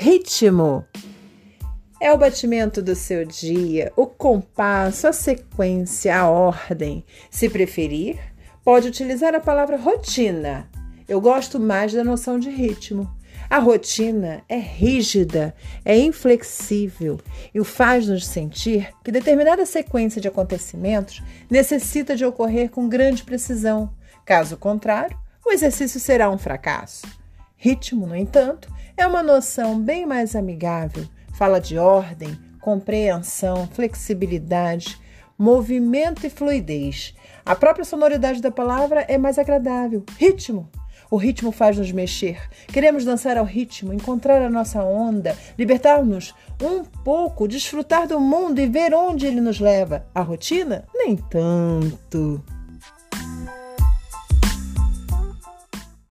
Ritmo é o batimento do seu dia, o compasso, a sequência, a ordem. Se preferir, pode utilizar a palavra rotina. Eu gosto mais da noção de ritmo. A rotina é rígida, é inflexível e faz-nos sentir que determinada sequência de acontecimentos necessita de ocorrer com grande precisão. Caso contrário, o exercício será um fracasso. Ritmo, no entanto, é uma noção bem mais amigável. Fala de ordem, compreensão, flexibilidade, movimento e fluidez. A própria sonoridade da palavra é mais agradável. Ritmo. O ritmo faz-nos mexer. Queremos dançar ao ritmo, encontrar a nossa onda, libertar-nos um pouco, desfrutar do mundo e ver onde ele nos leva. A rotina? Nem tanto.